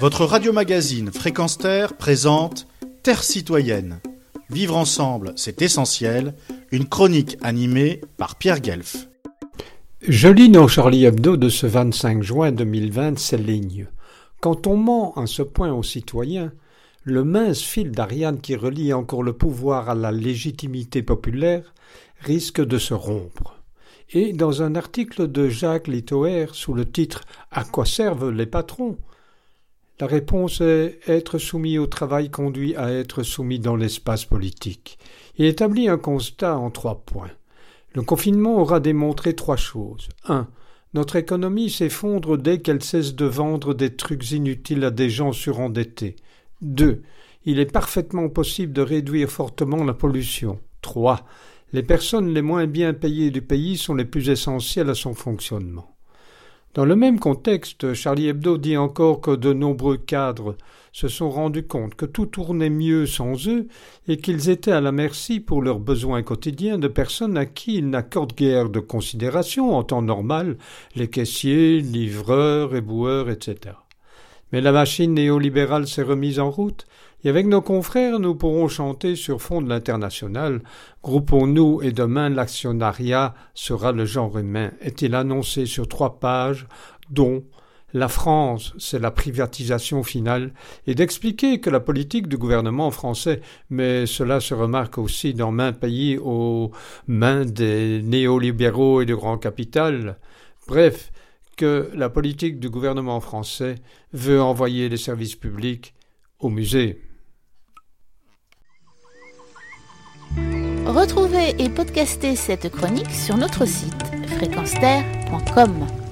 Votre radio-magazine Fréquence Terre présente Terre citoyenne. Vivre ensemble, c'est essentiel. Une chronique animée par Pierre Guelf. Je lis dans Charlie Hebdo de ce 25 juin 2020 ces lignes. Quand on ment à ce point aux citoyens, le mince fil d'Ariane qui relie encore le pouvoir à la légitimité populaire risque de se rompre. Et dans un article de Jacques Littoer sous le titre À quoi servent les patrons? La réponse est être soumis au travail conduit à être soumis dans l'espace politique. Il établit un constat en trois points. Le confinement aura démontré trois choses. Un, notre économie s'effondre dès qu'elle cesse de vendre des trucs inutiles à des gens surendettés. Deux, il est parfaitement possible de réduire fortement la pollution. Trois, les personnes les moins bien payées du pays sont les plus essentielles à son fonctionnement. Dans le même contexte, Charlie Hebdo dit encore que de nombreux cadres se sont rendus compte que tout tournait mieux sans eux et qu'ils étaient à la merci pour leurs besoins quotidiens de personnes à qui ils n'accordent guère de considération en temps normal, les caissiers, livreurs, éboueurs, etc. Mais la machine néolibérale s'est remise en route, et avec nos confrères nous pourrons chanter sur fond de l'international. Groupons-nous et demain l'actionnariat sera le genre humain, est-il annoncé sur trois pages, dont la France, c'est la privatisation finale, et d'expliquer que la politique du gouvernement français, mais cela se remarque aussi dans main pays aux mains des néolibéraux et du grand capital, bref, que la politique du gouvernement français veut envoyer les services publics au musée. Retrouvez et podcastez cette chronique sur notre site fréquenceterre.com.